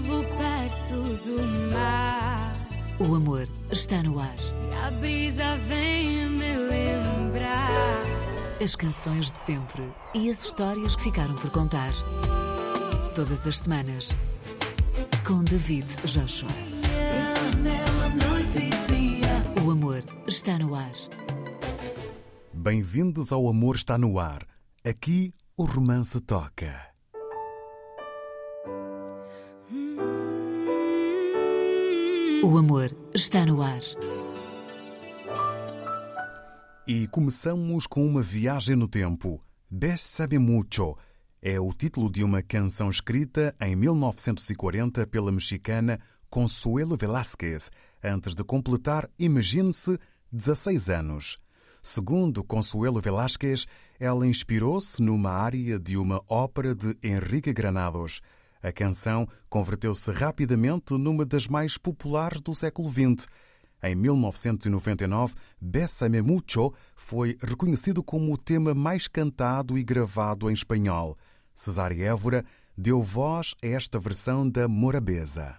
vivo perto do mar. O amor está no ar. E a brisa vem me lembrar. As canções de sempre e as histórias que ficaram por contar. Todas as semanas. Com David Joshua. O amor está no ar. Bem-vindos ao Amor Está no Ar. Aqui o romance toca. O amor está no ar. E começamos com uma viagem no tempo. Bésame Mucho é o título de uma canção escrita em 1940 pela mexicana Consuelo Velázquez, antes de completar, imagine-se, 16 anos. Segundo Consuelo Velázquez, ela inspirou-se numa área de uma ópera de Henrique Granados. A canção converteu-se rapidamente numa das mais populares do século XX. Em 1999, Bésame Mucho foi reconhecido como o tema mais cantado e gravado em espanhol. Cesária Évora deu voz a esta versão da Morabeza.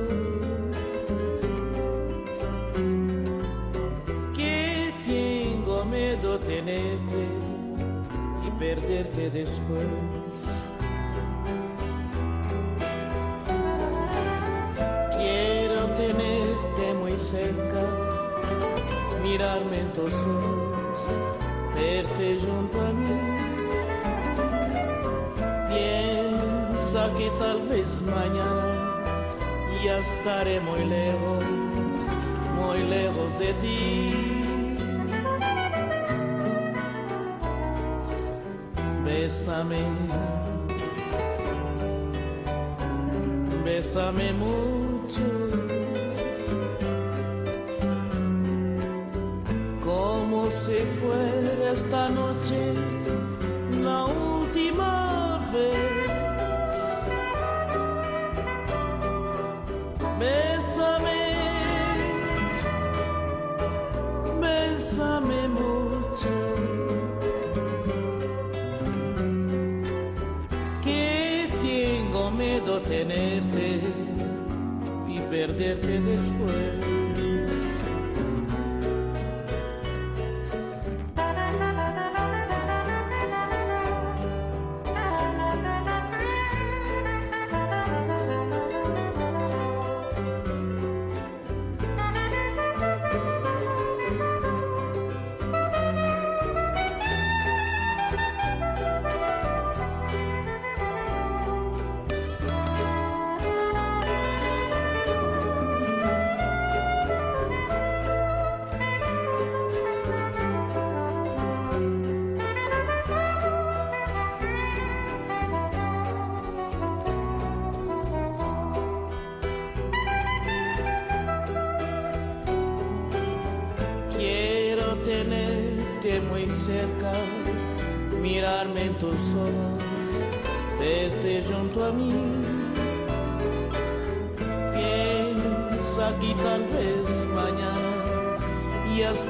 Perderte después. Quiero tenerte muy cerca, mirarme en tus ojos verte junto a mí. Piensa que tal vez mañana ya estaré muy lejos, muy lejos de ti. Bésame mucho.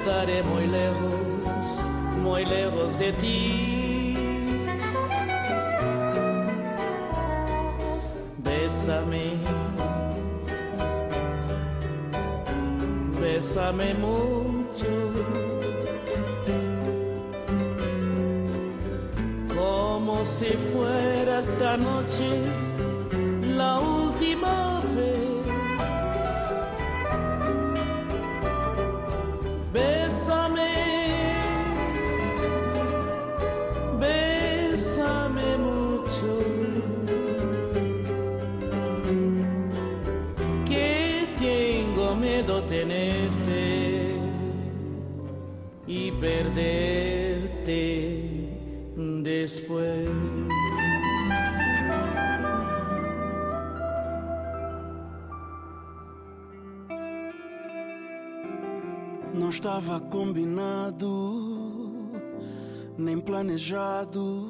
Estaré muy lejos, muy lejos de ti. Bésame, bésame mucho. Como si fuera esta noche la última vez. Perderte después. Não estava combinado, nem planejado,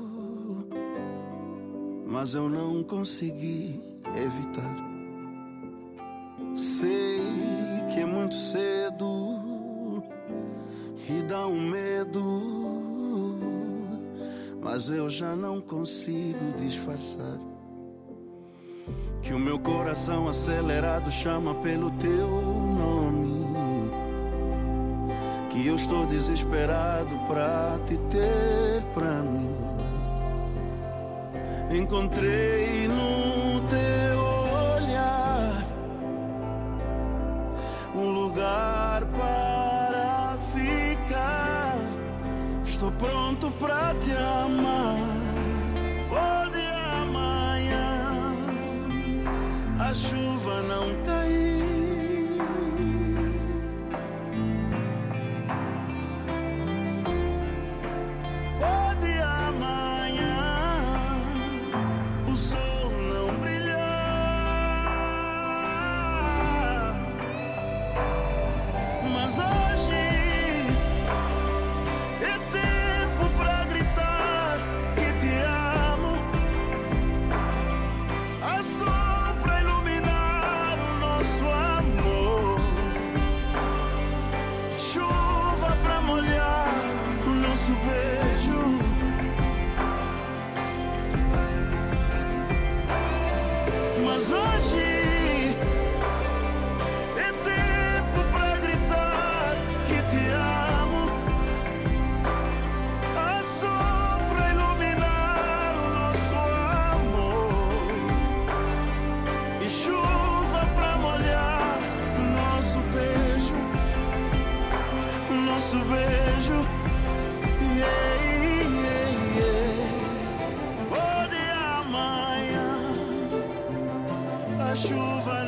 mas eu não consegui evitar. Sei que é muito cedo e dá um medo, mas eu já não consigo disfarçar. Que o meu coração acelerado chama pelo teu nome. Que eu estou desesperado pra te ter pra mim. Encontrei no teu pronto pra te amar. Chuva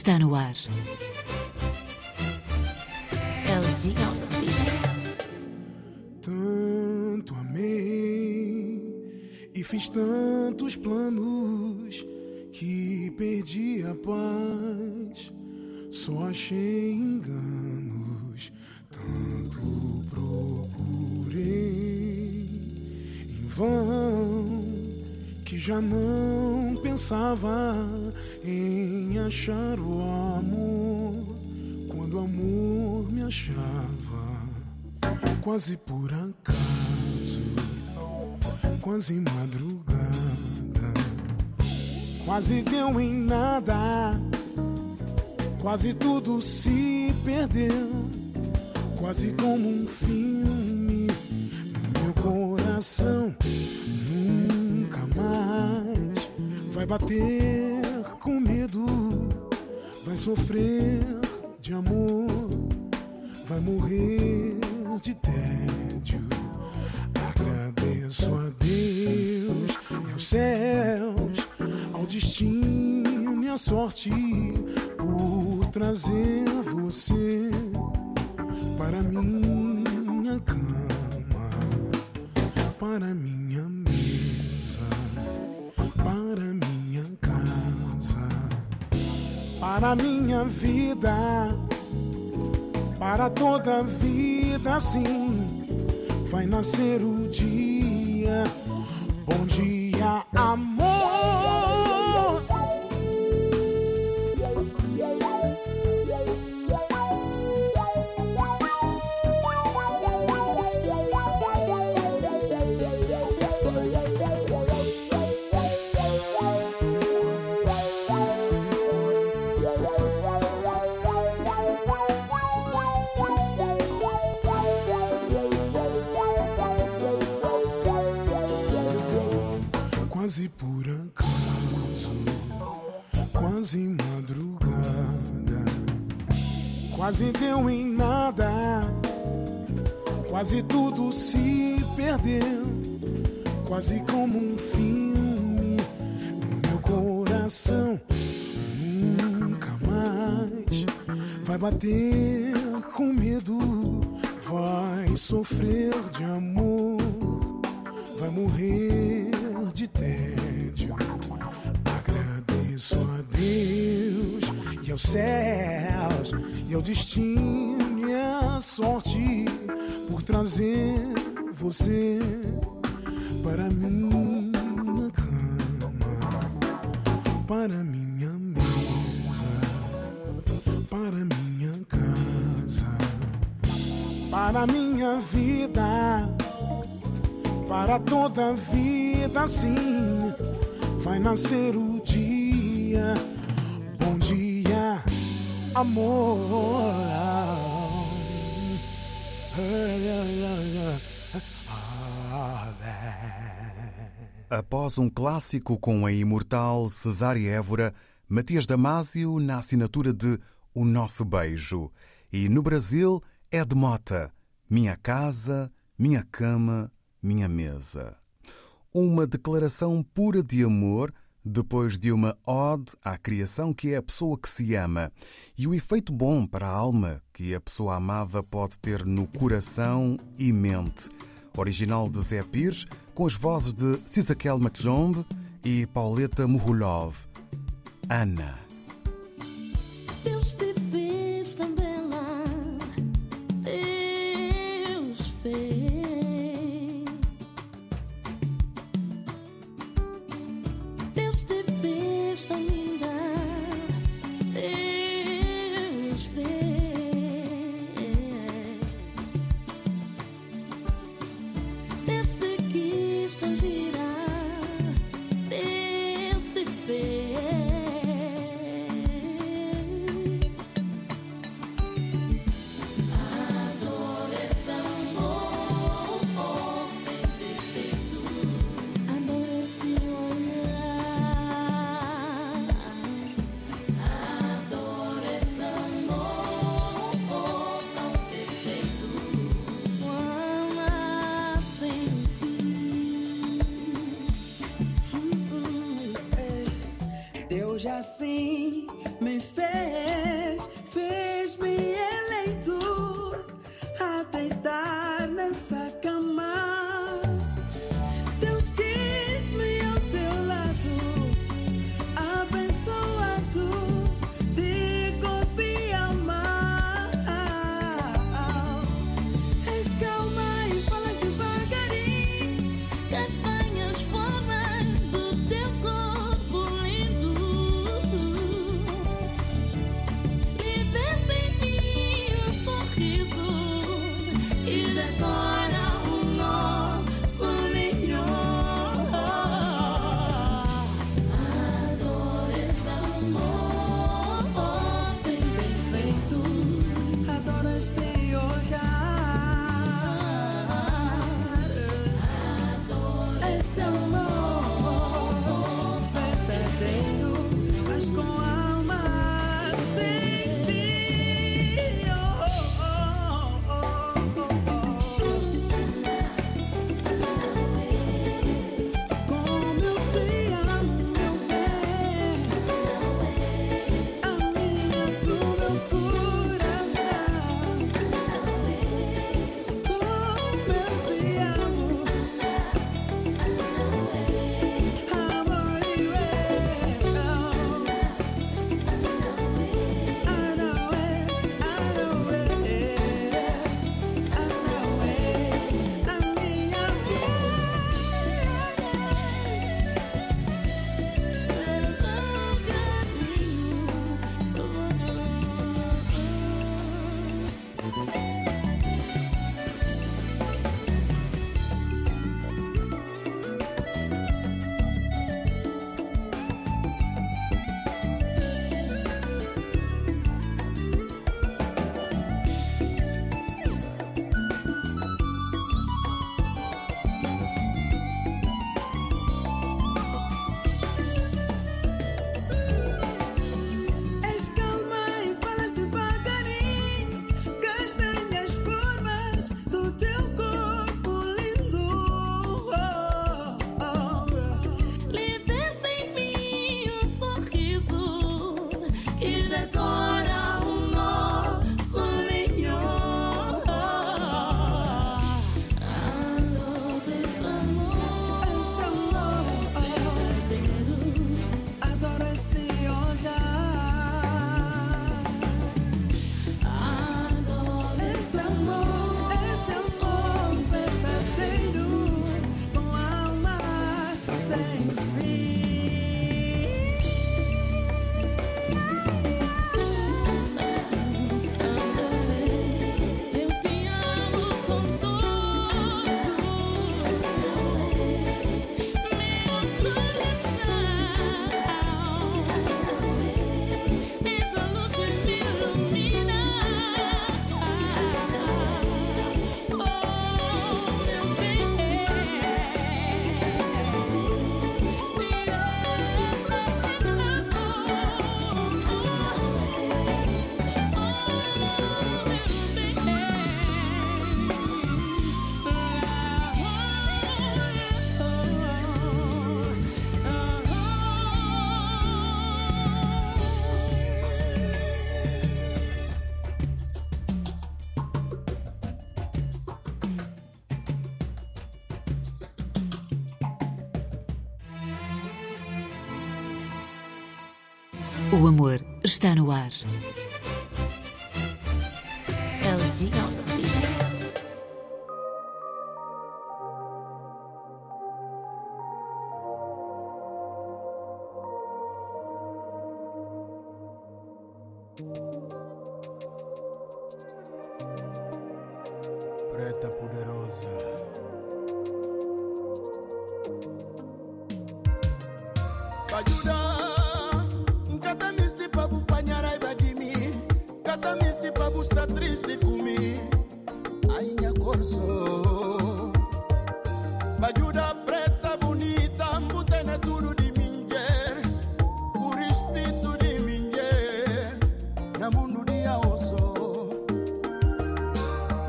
está no ar. LG on. Tanto amei e fiz tantos planos que perdi a paz. Só achei enganos, tanto procurei em vão que já não pensava em achar o amor quando o amor me achava quase por acaso, quase madrugada, quase deu em nada, quase tudo se perdeu, quase como um filme, meu coração nunca mais vai bater com medo, vai sofrer de amor, vai morrer de tédio. Agradeço a Deus e aos céus, ao destino e à sorte por trazer você para minha cama, para minha mesa, para minha para minha vida, para toda vida assim vai nascer o dia. Bom dia, amor. Quase deu em nada, quase tudo se perdeu, quase como um filme, meu coração nunca mais vai bater com medo, vai sofrer de amor, vai morrer de tédio. Agradeço a Deus e aos céus ao destino e à sorte por trazer você para minha cama, para minha mesa, para minha casa, para minha vida para toda a vida assim vai nascer o dia. Amor. Após um clássico com a imortal Cesária Évora, Matias Damasio na assinatura de O Nosso Beijo. E no Brasil, Ed Mota, Minha Casa, Minha Cama, Minha Mesa. Uma declaração pura de amor depois de uma ode à criação que é a pessoa que se ama e o efeito bom para a alma que a pessoa amada pode ter no coração e mente. Original de Zé Pires, com as vozes de Cisaquel McJomb e Pauleta Muhulov. Ana. Deus te fez tão fez tão O amor está no ar.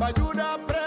pa' ayuda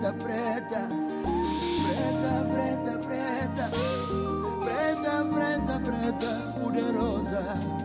preta, preta, preta, preta, preta, preta, preta, preta, poderosa.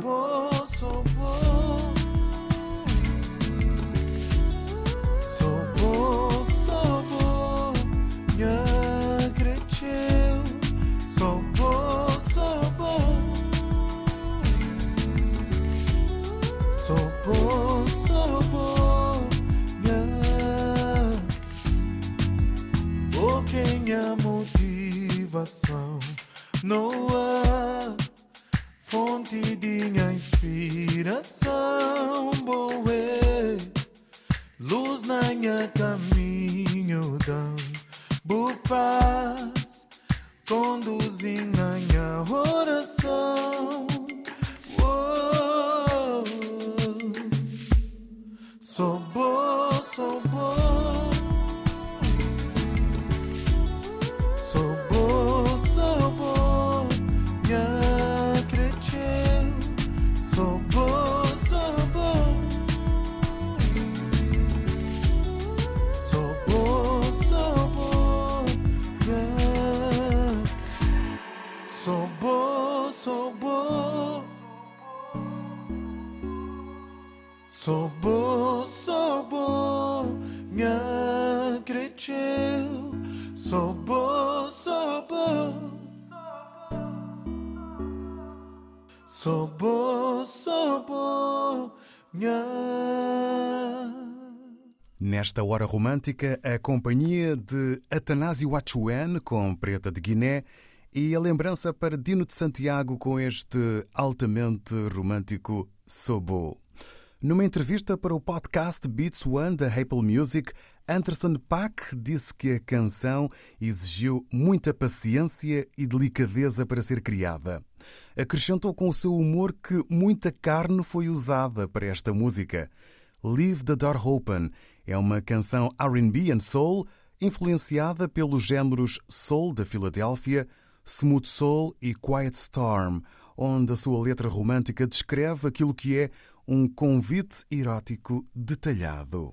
Bom, sou bom. Sou bom, sou bom. Minha cresceu. Sou bom, motivação. Não fonte de minha inspiração. Boa luz na minha caminho, dão boa paz. Conduzindo minha oração. Sou bom, sou bom. Nesta hora romântica, a companhia de Atanásio Achuan com Preta de Guiné e a lembrança para Dino de Santiago com este altamente romântico Sobo. Numa entrevista para o podcast Beats One da Apple Music, Anderson Paak disse que a canção exigiu muita paciência e delicadeza para ser criada. Acrescentou com o seu humor que muita carne foi usada para esta música. Leave the Door Open é uma canção R&B and soul influenciada pelos géneros soul da Filadélfia, smooth soul e quiet storm, onde a sua letra romântica descreve aquilo que é um convite erótico detalhado.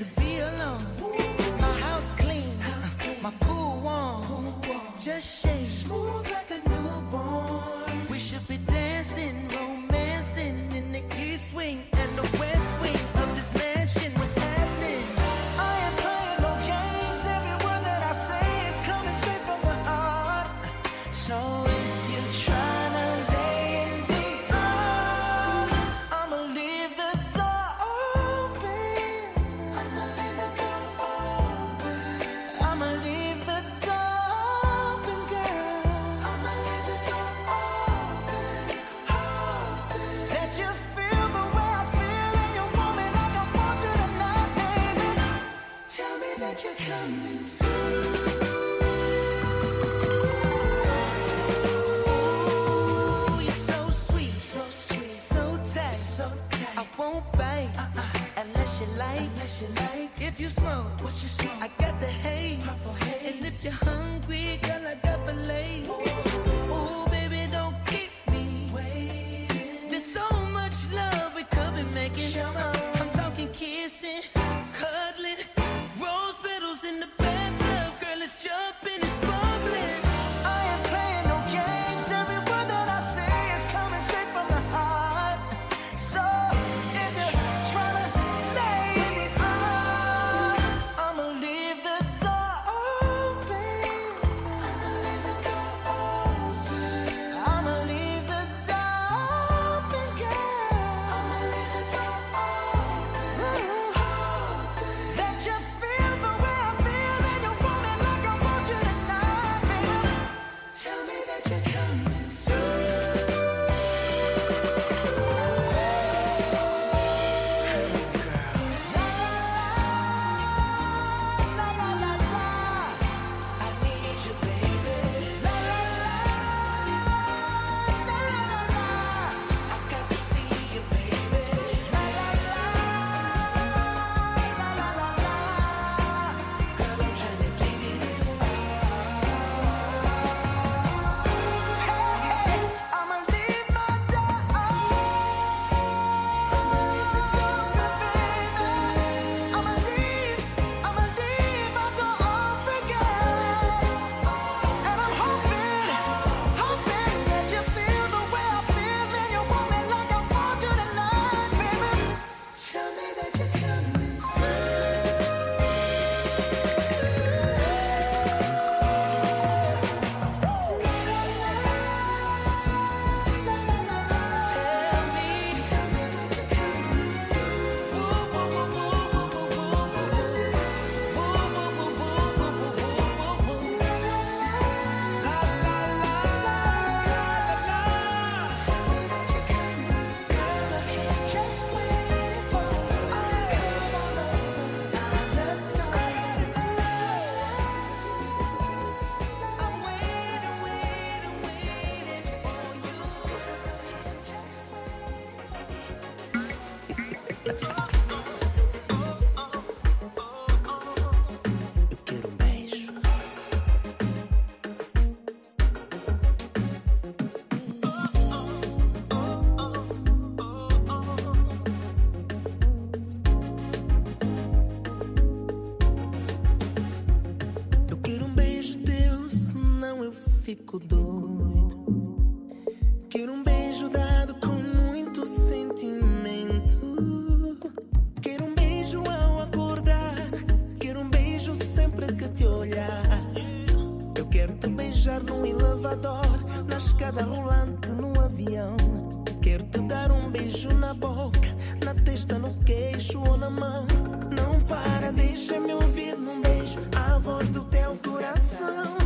Quero te dar um beijo na boca, na testa, no queixo ou na mão. Não para, deixa-me ouvir num beijo a voz do teu coração.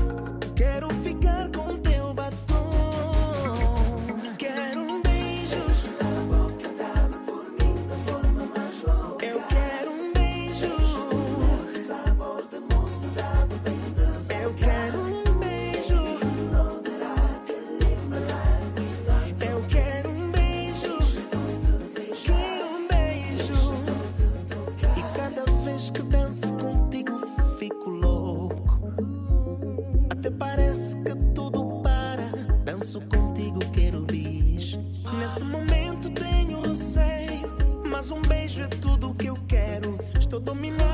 dominó.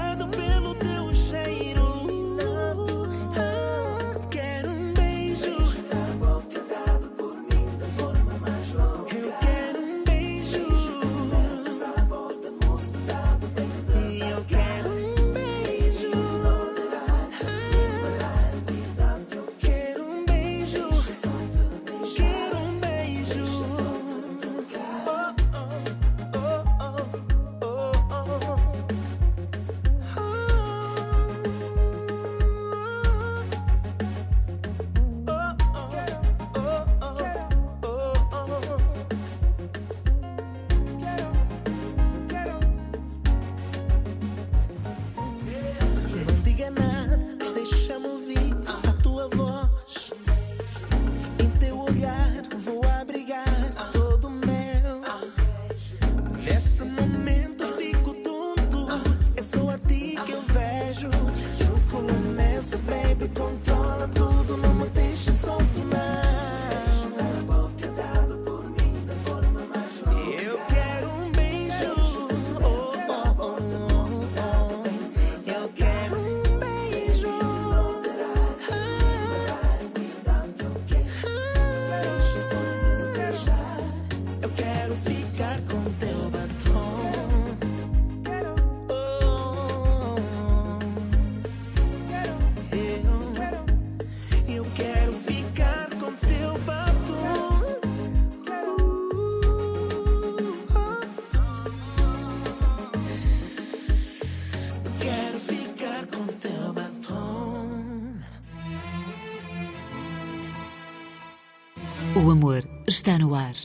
Está no ar.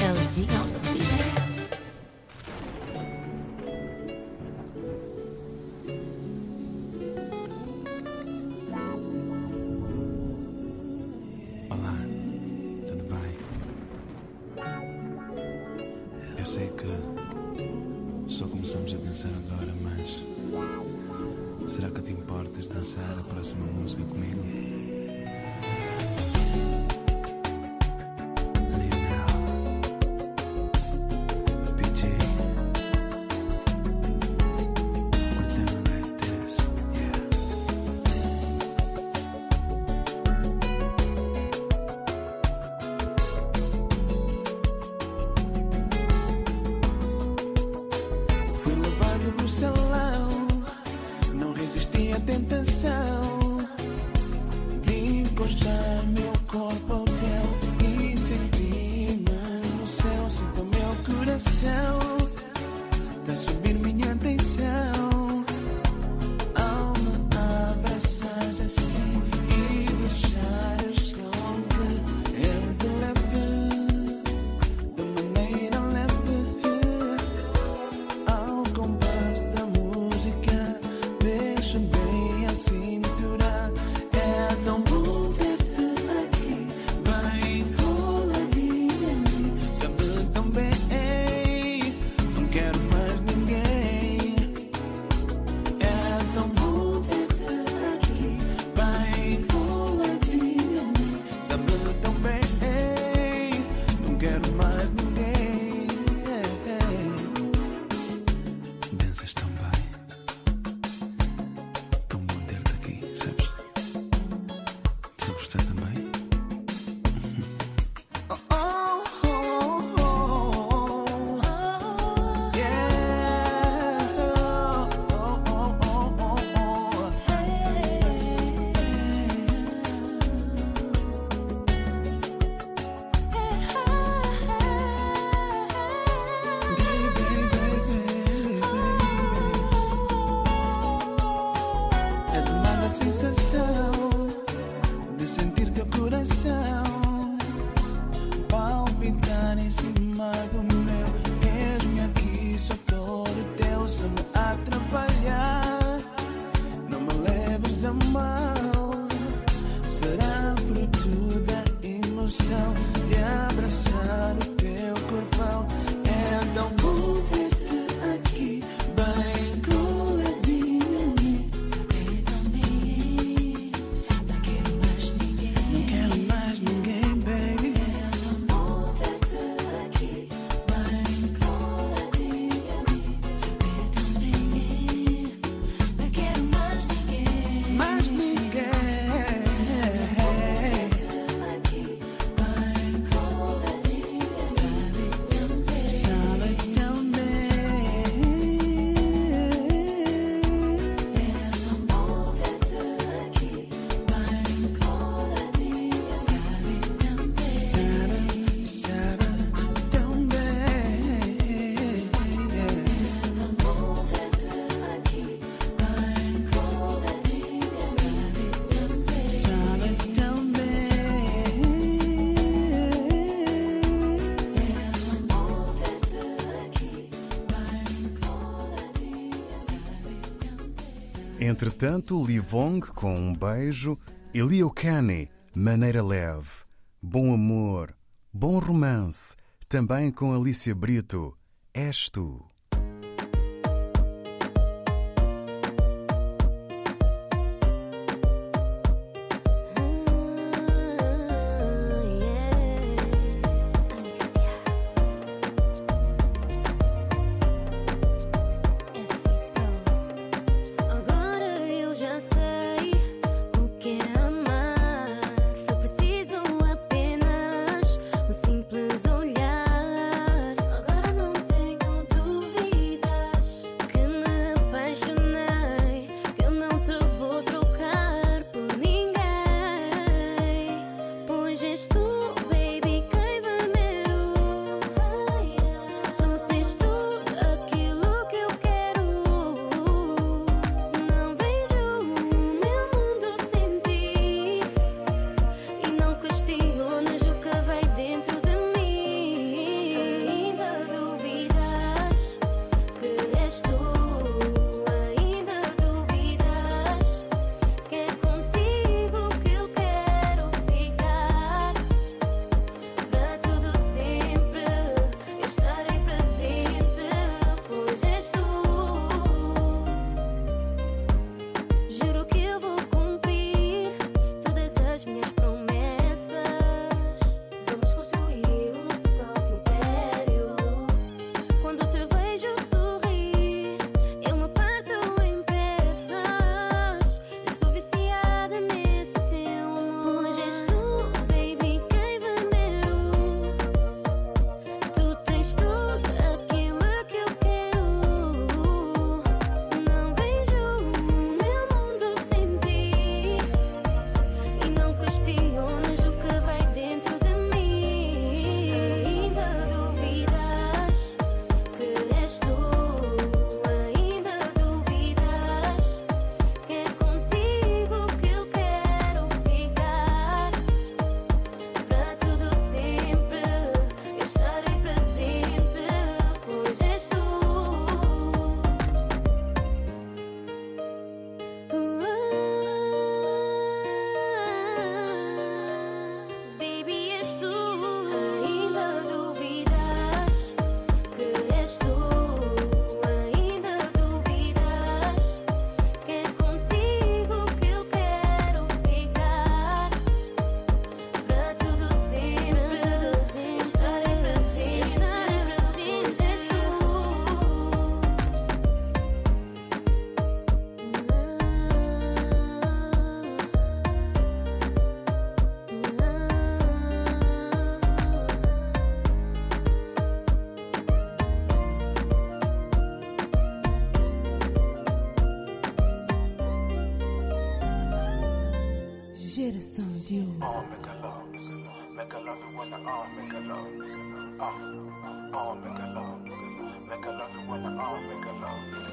LGLB. Entretanto, Livong, com um beijo, Eliokane, maneira leve, bom amor, bom romance, também com Alicia Brito, és tu. sans Dieu. Oh, make a love, make a love you wanna oh, make a love, oh, oh, make a love, make a love you wanna oh, make a love.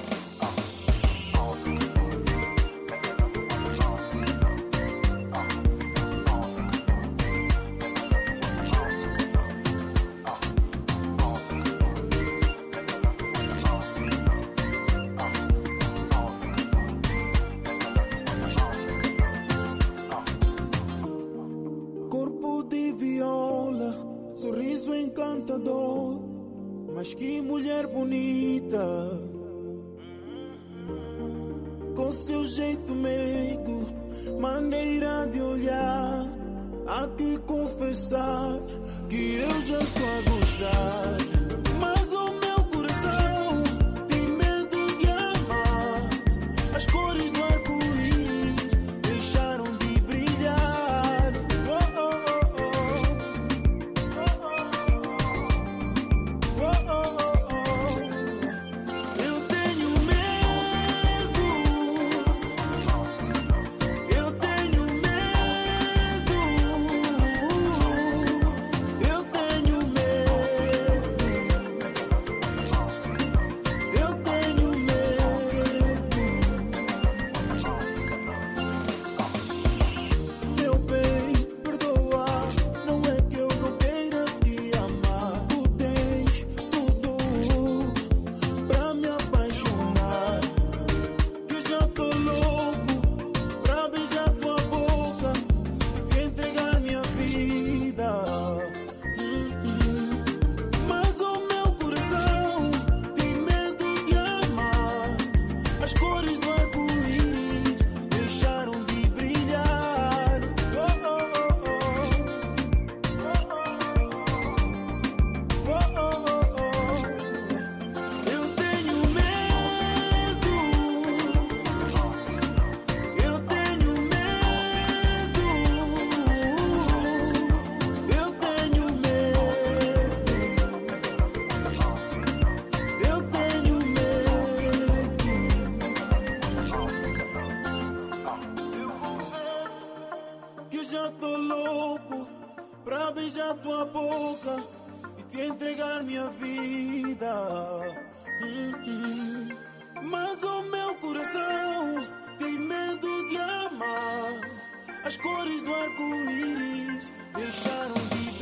louco pra beijar tua boca e te entregar minha vida. Hum, hum. Mas o meu coração tem medo de amar. As cores do arco-íris deixaram de